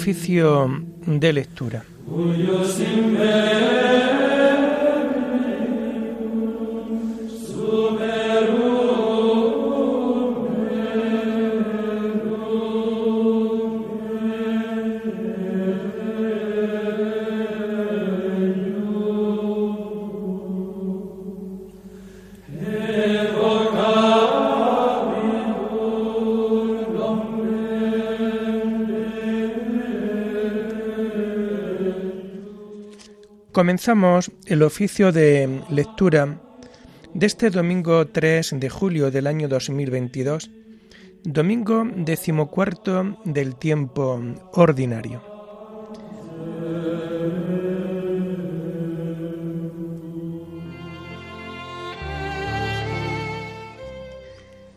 Oficio de lectura. Comenzamos el oficio de lectura de este domingo 3 de julio del año 2022, domingo decimocuarto del tiempo ordinario.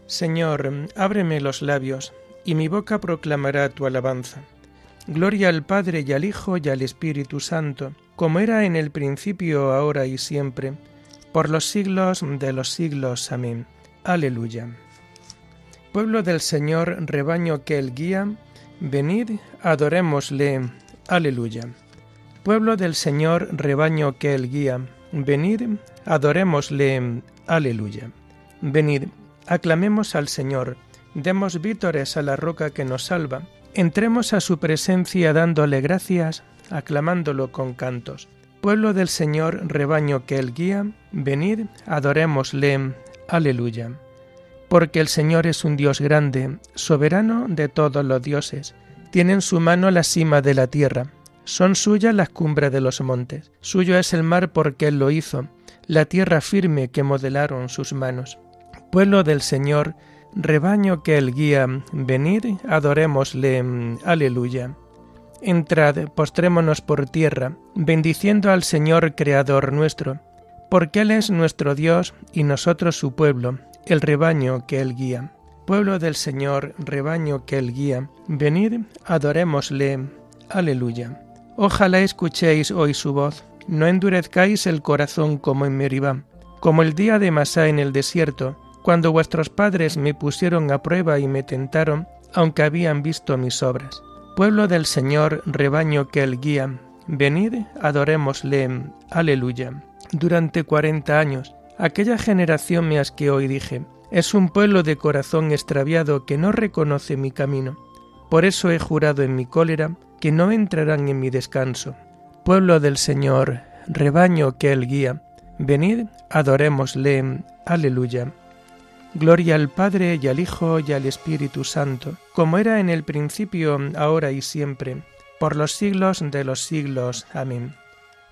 Señor, ábreme los labios, y mi boca proclamará tu alabanza. Gloria al Padre y al Hijo y al Espíritu Santo como era en el principio, ahora y siempre, por los siglos de los siglos. Amén. Aleluya. Pueblo del Señor, rebaño que Él guía, venid, adorémosle. Aleluya. Pueblo del Señor, rebaño que Él guía, venid, adorémosle. Aleluya. Venid, aclamemos al Señor, demos vítores a la roca que nos salva, entremos a su presencia dándole gracias, aclamándolo con cantos. Pueblo del Señor, rebaño que Él guía, venid, adorémosle. Aleluya. Porque el Señor es un Dios grande, soberano de todos los dioses. Tiene en su mano la cima de la tierra. Son suyas las cumbres de los montes. Suyo es el mar porque Él lo hizo, la tierra firme que modelaron sus manos. Pueblo del Señor, rebaño que Él guía, venid, adorémosle. Aleluya. Entrad, postrémonos por tierra, bendiciendo al Señor Creador nuestro, porque Él es nuestro Dios y nosotros su pueblo, el rebaño que Él guía. Pueblo del Señor, rebaño que Él guía, venid, adorémosle. Aleluya. Ojalá escuchéis hoy su voz, no endurezcáis el corazón como en Meribá, como el día de Masá en el desierto, cuando vuestros padres me pusieron a prueba y me tentaron, aunque habían visto mis obras. Pueblo del Señor, rebaño que Él guía, venid, adorémosle. Aleluya. Durante cuarenta años, aquella generación me asqueó y dije, es un pueblo de corazón extraviado que no reconoce mi camino. Por eso he jurado en mi cólera que no entrarán en mi descanso. Pueblo del Señor, rebaño que Él guía, venid, adorémosle. Aleluya. Gloria al Padre y al Hijo y al Espíritu Santo, como era en el principio, ahora y siempre, por los siglos de los siglos. Amén.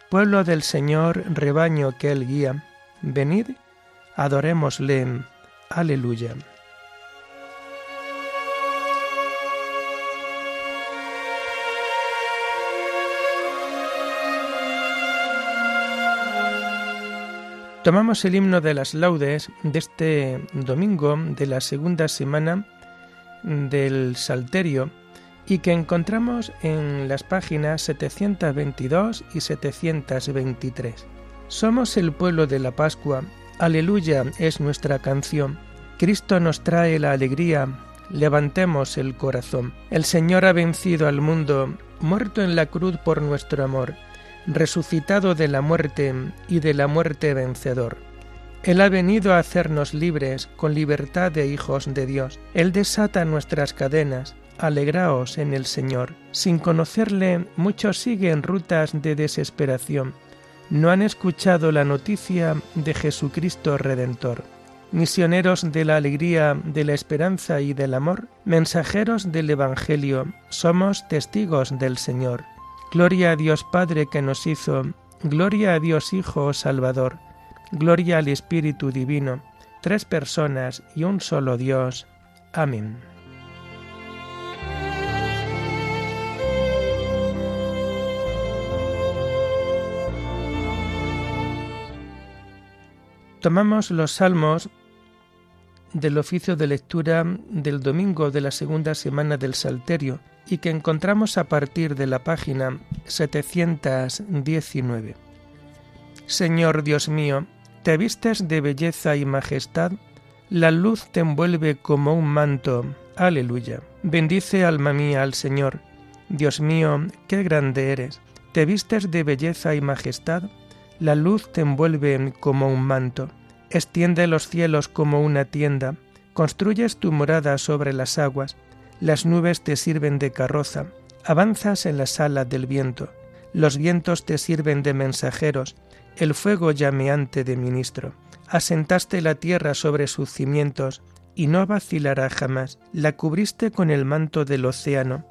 Pueblo del Señor, rebaño que Él guía, venid, adorémosle. Aleluya. Tomamos el himno de las laudes de este domingo de la segunda semana del Salterio y que encontramos en las páginas 722 y 723. Somos el pueblo de la Pascua, aleluya es nuestra canción. Cristo nos trae la alegría, levantemos el corazón. El Señor ha vencido al mundo, muerto en la cruz por nuestro amor resucitado de la muerte y de la muerte vencedor. Él ha venido a hacernos libres con libertad de hijos de Dios. Él desata nuestras cadenas. Alegraos en el Señor. Sin conocerle, muchos siguen rutas de desesperación. No han escuchado la noticia de Jesucristo Redentor. Misioneros de la alegría, de la esperanza y del amor, mensajeros del Evangelio, somos testigos del Señor. Gloria a Dios Padre que nos hizo, gloria a Dios Hijo Salvador, gloria al Espíritu Divino, tres personas y un solo Dios. Amén. Tomamos los salmos del oficio de lectura del domingo de la segunda semana del Salterio y que encontramos a partir de la página 719. Señor Dios mío, te vistes de belleza y majestad, la luz te envuelve como un manto. Aleluya. Bendice alma mía al Señor. Dios mío, qué grande eres. Te vistes de belleza y majestad, la luz te envuelve como un manto, extiende los cielos como una tienda, construyes tu morada sobre las aguas, las nubes te sirven de carroza, avanzas en la sala del viento, los vientos te sirven de mensajeros, el fuego llameante de ministro. Asentaste la tierra sobre sus cimientos, y no vacilará jamás. La cubriste con el manto del océano,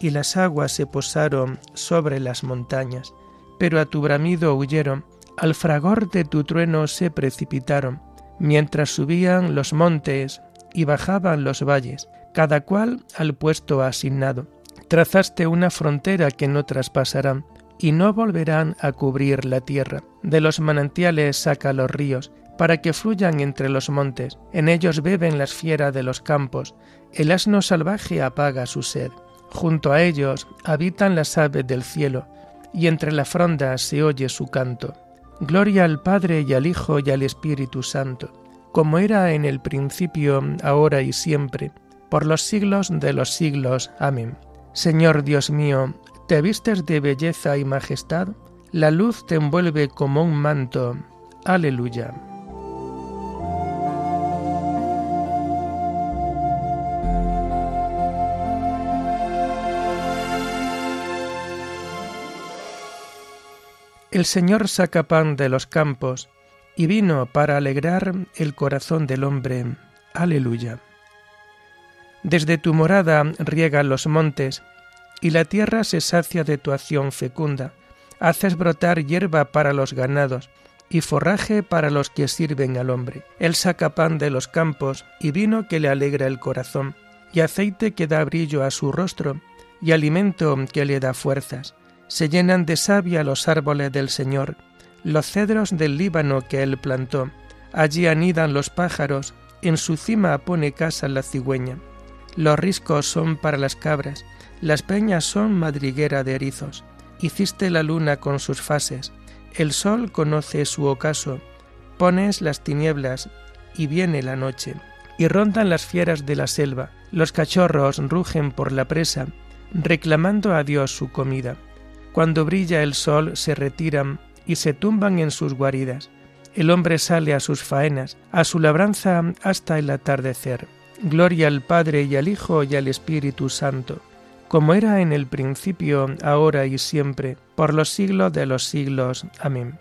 y las aguas se posaron sobre las montañas. Pero a tu bramido huyeron, al fragor de tu trueno se precipitaron, mientras subían los montes y bajaban los valles, cada cual al puesto asignado. Trazaste una frontera que no traspasarán, y no volverán a cubrir la tierra. De los manantiales saca los ríos, para que fluyan entre los montes. En ellos beben las fieras de los campos. El asno salvaje apaga su sed. Junto a ellos habitan las aves del cielo, y entre la fronda se oye su canto. Gloria al Padre y al Hijo y al Espíritu Santo, como era en el principio, ahora y siempre, por los siglos de los siglos. Amén. Señor Dios mío, te vistes de belleza y majestad, la luz te envuelve como un manto. Aleluya. El Señor saca pan de los campos y vino para alegrar el corazón del hombre. Aleluya. Desde tu morada riega los montes, y la tierra se sacia de tu acción fecunda. Haces brotar hierba para los ganados, y forraje para los que sirven al hombre. Él saca pan de los campos, y vino que le alegra el corazón, y aceite que da brillo a su rostro, y alimento que le da fuerzas se llenan de savia los árboles del Señor, los cedros del Líbano que él plantó. Allí anidan los pájaros, en su cima pone casa la cigüeña. Los riscos son para las cabras, las peñas son madriguera de erizos. Hiciste la luna con sus fases, el sol conoce su ocaso, pones las tinieblas y viene la noche. Y rondan las fieras de la selva, los cachorros rugen por la presa, reclamando a Dios su comida. Cuando brilla el sol se retiran y se tumban en sus guaridas. El hombre sale a sus faenas, a su labranza hasta el atardecer. Gloria al Padre y al Hijo y al Espíritu Santo, como era en el principio, ahora y siempre, por los siglos de los siglos. Amén.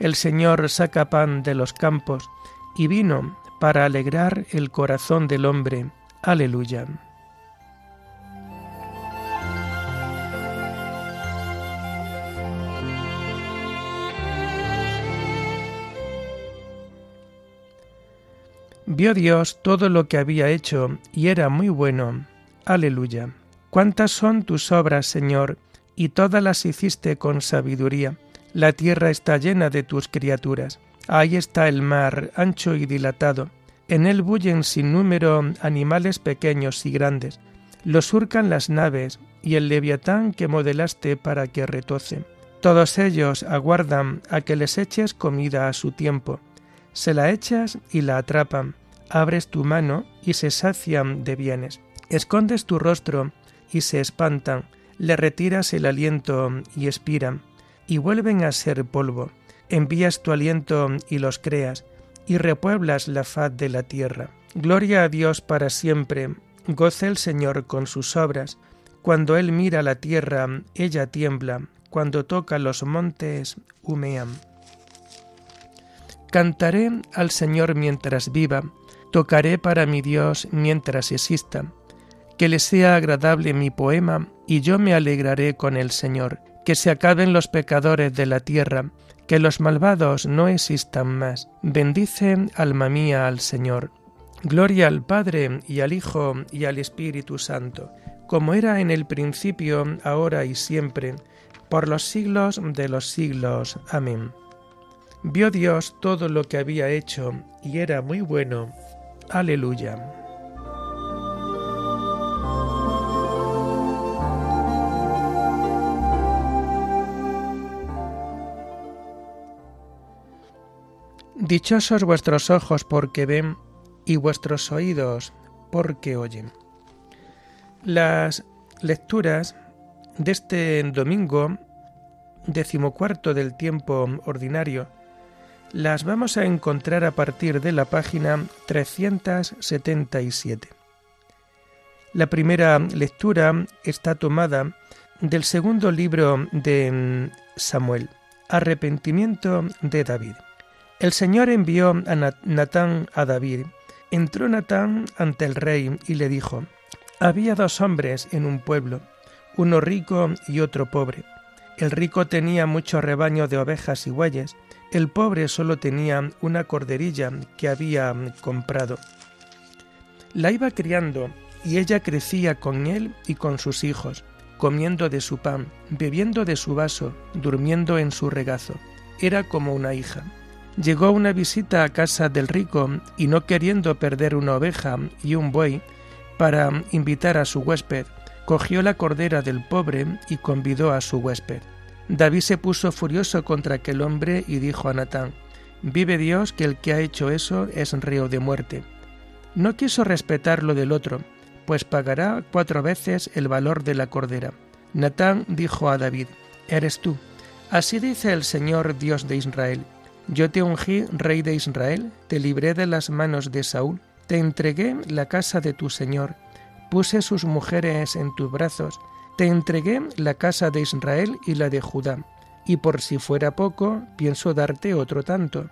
El Señor saca pan de los campos y vino para alegrar el corazón del hombre. Aleluya. Vio Dios todo lo que había hecho y era muy bueno. Aleluya. Cuántas son tus obras, Señor, y todas las hiciste con sabiduría. La tierra está llena de tus criaturas. Ahí está el mar, ancho y dilatado. En él bullen sin número animales pequeños y grandes. Lo surcan las naves y el leviatán que modelaste para que retoce. Todos ellos aguardan a que les eches comida a su tiempo. Se la echas y la atrapan abres tu mano y se sacian de bienes. Escondes tu rostro y se espantan, le retiras el aliento y expiran, y vuelven a ser polvo. Envías tu aliento y los creas, y repueblas la faz de la tierra. Gloria a Dios para siempre, goza el Señor con sus obras. Cuando Él mira la tierra, ella tiembla, cuando toca los montes, humean. Cantaré al Señor mientras viva, Tocaré para mi Dios mientras exista. Que le sea agradable mi poema y yo me alegraré con el Señor. Que se acaben los pecadores de la tierra, que los malvados no existan más. Bendice, alma mía, al Señor. Gloria al Padre y al Hijo y al Espíritu Santo, como era en el principio, ahora y siempre, por los siglos de los siglos. Amén. Vio Dios todo lo que había hecho, y era muy bueno Aleluya. Dichosos vuestros ojos porque ven y vuestros oídos porque oyen. Las lecturas de este domingo decimocuarto del tiempo ordinario las vamos a encontrar a partir de la página 377. La primera lectura está tomada del segundo libro de Samuel, Arrepentimiento de David. El Señor envió a Natán a David. Entró Natán ante el rey y le dijo, Había dos hombres en un pueblo, uno rico y otro pobre. El rico tenía mucho rebaño de ovejas y bueyes, el pobre solo tenía una corderilla que había comprado. La iba criando y ella crecía con él y con sus hijos, comiendo de su pan, bebiendo de su vaso, durmiendo en su regazo. Era como una hija. Llegó una visita a casa del rico y no queriendo perder una oveja y un buey para invitar a su huésped, cogió la cordera del pobre y convidó a su huésped. David se puso furioso contra aquel hombre y dijo a Natán, Vive Dios que el que ha hecho eso es reo de muerte. No quiso respetar lo del otro, pues pagará cuatro veces el valor de la cordera. Natán dijo a David, Eres tú. Así dice el Señor Dios de Israel. Yo te ungí rey de Israel, te libré de las manos de Saúl, te entregué la casa de tu Señor, puse sus mujeres en tus brazos, te entregué la casa de Israel y la de Judá, y por si fuera poco, pienso darte otro tanto.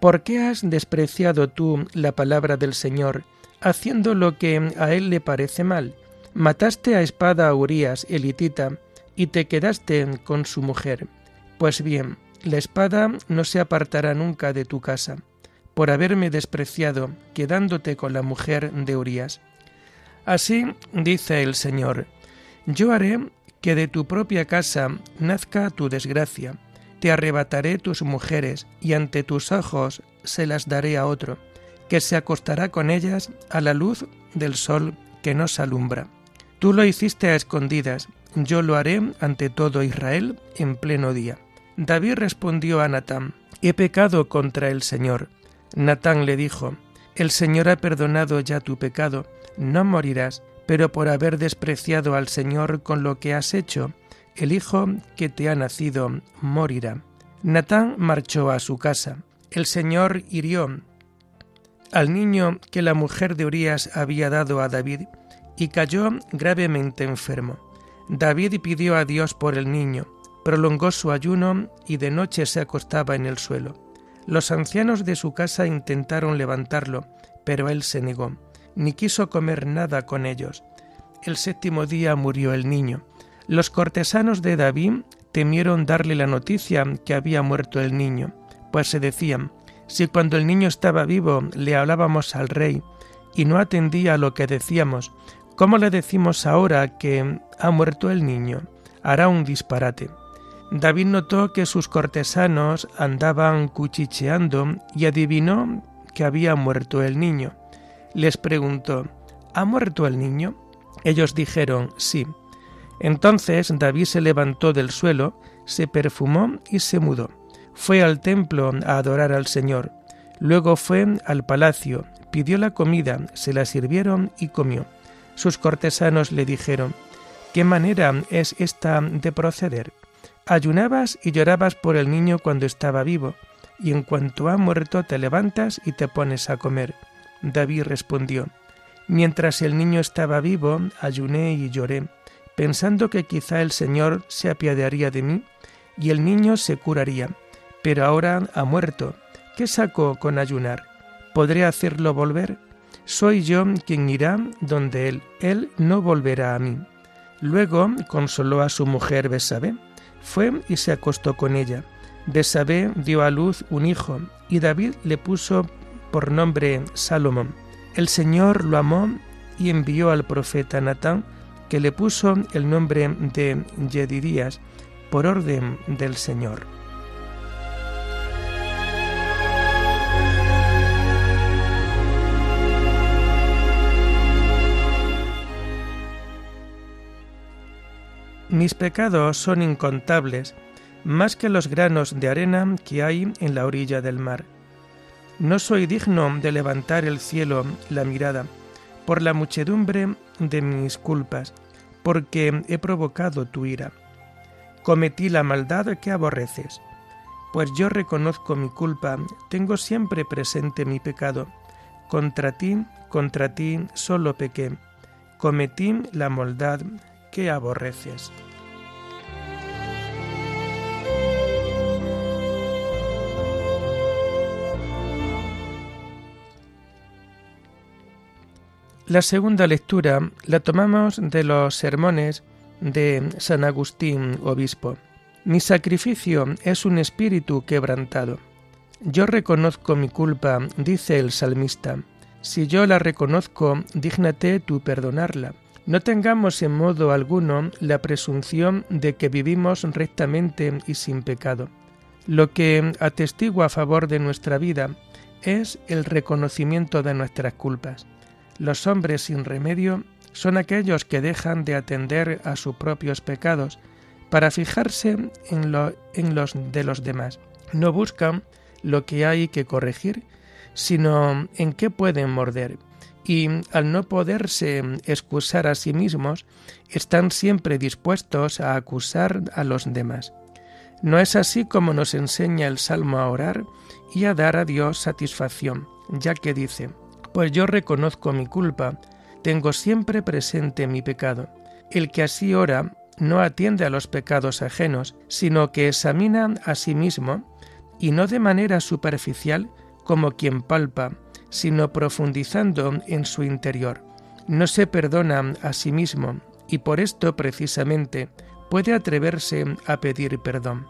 ¿Por qué has despreciado tú la palabra del Señor, haciendo lo que a él le parece mal? Mataste a espada a Urías, elitita, y te quedaste con su mujer. Pues bien, la espada no se apartará nunca de tu casa, por haberme despreciado, quedándote con la mujer de Urías. Así dice el Señor, yo haré que de tu propia casa nazca tu desgracia, te arrebataré tus mujeres y ante tus ojos se las daré a otro, que se acostará con ellas a la luz del sol que nos alumbra. Tú lo hiciste a escondidas, yo lo haré ante todo Israel en pleno día. David respondió a Natán, He pecado contra el Señor. Natán le dijo, El Señor ha perdonado ya tu pecado, no morirás pero por haber despreciado al Señor con lo que has hecho, el hijo que te ha nacido morirá. Natán marchó a su casa. El Señor hirió al niño que la mujer de Urías había dado a David y cayó gravemente enfermo. David pidió a Dios por el niño, prolongó su ayuno y de noche se acostaba en el suelo. Los ancianos de su casa intentaron levantarlo, pero él se negó ni quiso comer nada con ellos. El séptimo día murió el niño. Los cortesanos de David temieron darle la noticia que había muerto el niño, pues se decían, si cuando el niño estaba vivo le hablábamos al rey y no atendía a lo que decíamos, ¿cómo le decimos ahora que ha muerto el niño? Hará un disparate. David notó que sus cortesanos andaban cuchicheando y adivinó que había muerto el niño les preguntó, ¿Ha muerto el niño? Ellos dijeron, sí. Entonces David se levantó del suelo, se perfumó y se mudó. Fue al templo a adorar al Señor. Luego fue al palacio, pidió la comida, se la sirvieron y comió. Sus cortesanos le dijeron, ¿qué manera es esta de proceder? Ayunabas y llorabas por el niño cuando estaba vivo, y en cuanto ha muerto te levantas y te pones a comer. David respondió, Mientras el niño estaba vivo, ayuné y lloré, pensando que quizá el Señor se apiadaría de mí y el niño se curaría. Pero ahora ha muerto. ¿Qué saco con ayunar? ¿Podré hacerlo volver? Soy yo quien irá donde él. Él no volverá a mí. Luego consoló a su mujer Besabé. Fue y se acostó con ella. Besabé dio a luz un hijo, y David le puso por nombre Salomón. El Señor lo amó y envió al profeta Natán, que le puso el nombre de Yedirías por orden del Señor. Mis pecados son incontables, más que los granos de arena que hay en la orilla del mar. No soy digno de levantar el cielo la mirada por la muchedumbre de mis culpas, porque he provocado tu ira. Cometí la maldad que aborreces. Pues yo reconozco mi culpa, tengo siempre presente mi pecado. Contra ti, contra ti solo pequé. Cometí la maldad que aborreces. La segunda lectura la tomamos de los sermones de San Agustín, obispo. Mi sacrificio es un espíritu quebrantado. Yo reconozco mi culpa, dice el salmista. Si yo la reconozco, dígnate tú perdonarla. No tengamos en modo alguno la presunción de que vivimos rectamente y sin pecado. Lo que atestigua a favor de nuestra vida es el reconocimiento de nuestras culpas. Los hombres sin remedio son aquellos que dejan de atender a sus propios pecados para fijarse en, los de los demás. No buscan lo que hay que corregir, sino en qué pueden morder. Y al no poderse excusar a sí mismos, están siempre dispuestos a acusar a los demás. No es así como nos enseña el Salmo a orar y a dar a Dios satisfacción, ya que dice, pues yo reconozco mi culpa, tengo siempre presente mi pecado. El que así ora no atiende a los pecados ajenos, sino que examina a sí mismo, y no de manera superficial como quien palpa, sino profundizando en su interior. No se perdona a sí mismo, y por esto precisamente puede atreverse a pedir perdón.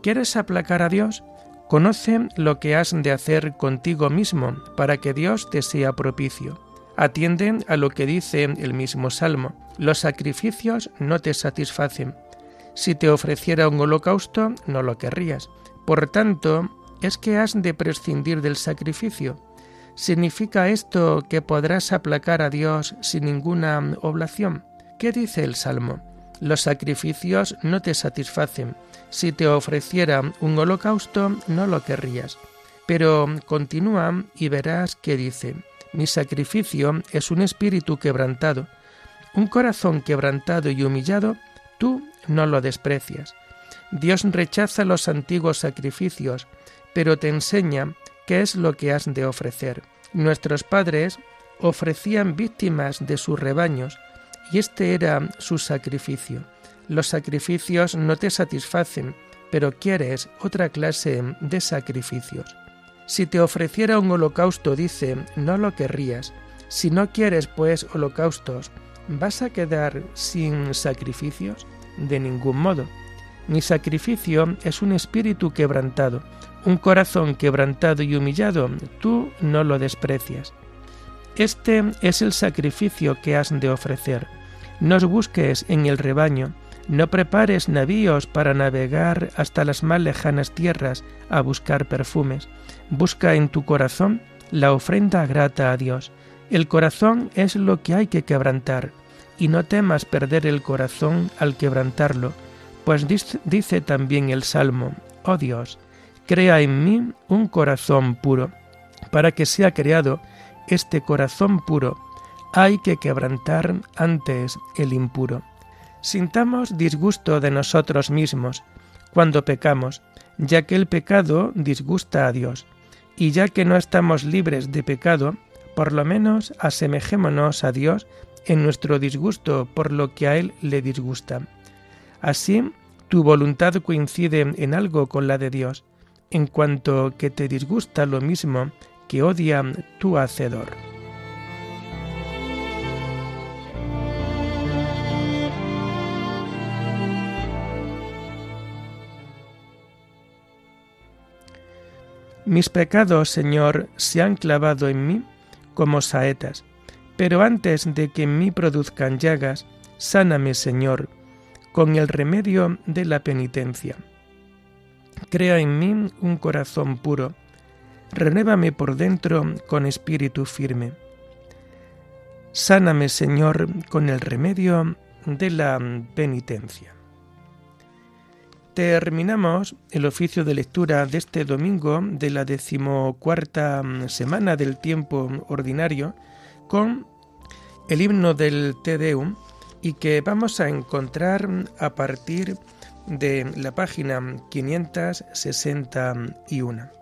¿Quieres aplacar a Dios? Conoce lo que has de hacer contigo mismo para que Dios te sea propicio. Atiende a lo que dice el mismo Salmo. Los sacrificios no te satisfacen. Si te ofreciera un holocausto, no lo querrías. Por tanto, es que has de prescindir del sacrificio. ¿Significa esto que podrás aplacar a Dios sin ninguna oblación? ¿Qué dice el Salmo? Los sacrificios no te satisfacen si te ofreciera un holocausto, no lo querrías. Pero continúa y verás que dice, mi sacrificio es un espíritu quebrantado, un corazón quebrantado y humillado, tú no lo desprecias. Dios rechaza los antiguos sacrificios, pero te enseña qué es lo que has de ofrecer. Nuestros padres ofrecían víctimas de sus rebaños, y este era su sacrificio. Los sacrificios no te satisfacen, pero quieres otra clase de sacrificios. Si te ofreciera un holocausto, dice, no lo querrías. Si no quieres, pues, holocaustos, ¿vas a quedar sin sacrificios? De ningún modo. Mi sacrificio es un espíritu quebrantado, un corazón quebrantado y humillado, tú no lo desprecias. Este es el sacrificio que has de ofrecer. No os busques en el rebaño, no prepares navíos para navegar hasta las más lejanas tierras a buscar perfumes. Busca en tu corazón la ofrenda grata a Dios. El corazón es lo que hay que quebrantar, y no temas perder el corazón al quebrantarlo, pues dice también el Salmo, Oh Dios, crea en mí un corazón puro. Para que sea creado este corazón puro, hay que quebrantar antes el impuro. Sintamos disgusto de nosotros mismos cuando pecamos, ya que el pecado disgusta a Dios, y ya que no estamos libres de pecado, por lo menos asemejémonos a Dios en nuestro disgusto por lo que a Él le disgusta. Así, tu voluntad coincide en algo con la de Dios, en cuanto que te disgusta lo mismo que odia tu Hacedor. Mis pecados, Señor, se han clavado en mí como saetas, pero antes de que en mí produzcan llagas, sáname, Señor, con el remedio de la penitencia. Crea en mí un corazón puro, renuévame por dentro con espíritu firme. Sáname, Señor, con el remedio de la penitencia. Terminamos el oficio de lectura de este domingo de la decimocuarta semana del tiempo ordinario con el himno del Te Deum y que vamos a encontrar a partir de la página 561.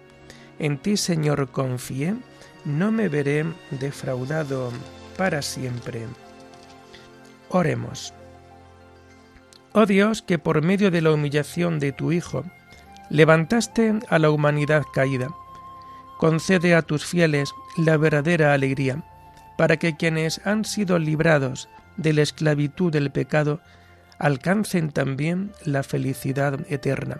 En ti, Señor, confié, no me veré defraudado para siempre. Oremos. Oh Dios, que por medio de la humillación de tu Hijo, levantaste a la humanidad caída, concede a tus fieles la verdadera alegría, para que quienes han sido librados de la esclavitud del pecado alcancen también la felicidad eterna.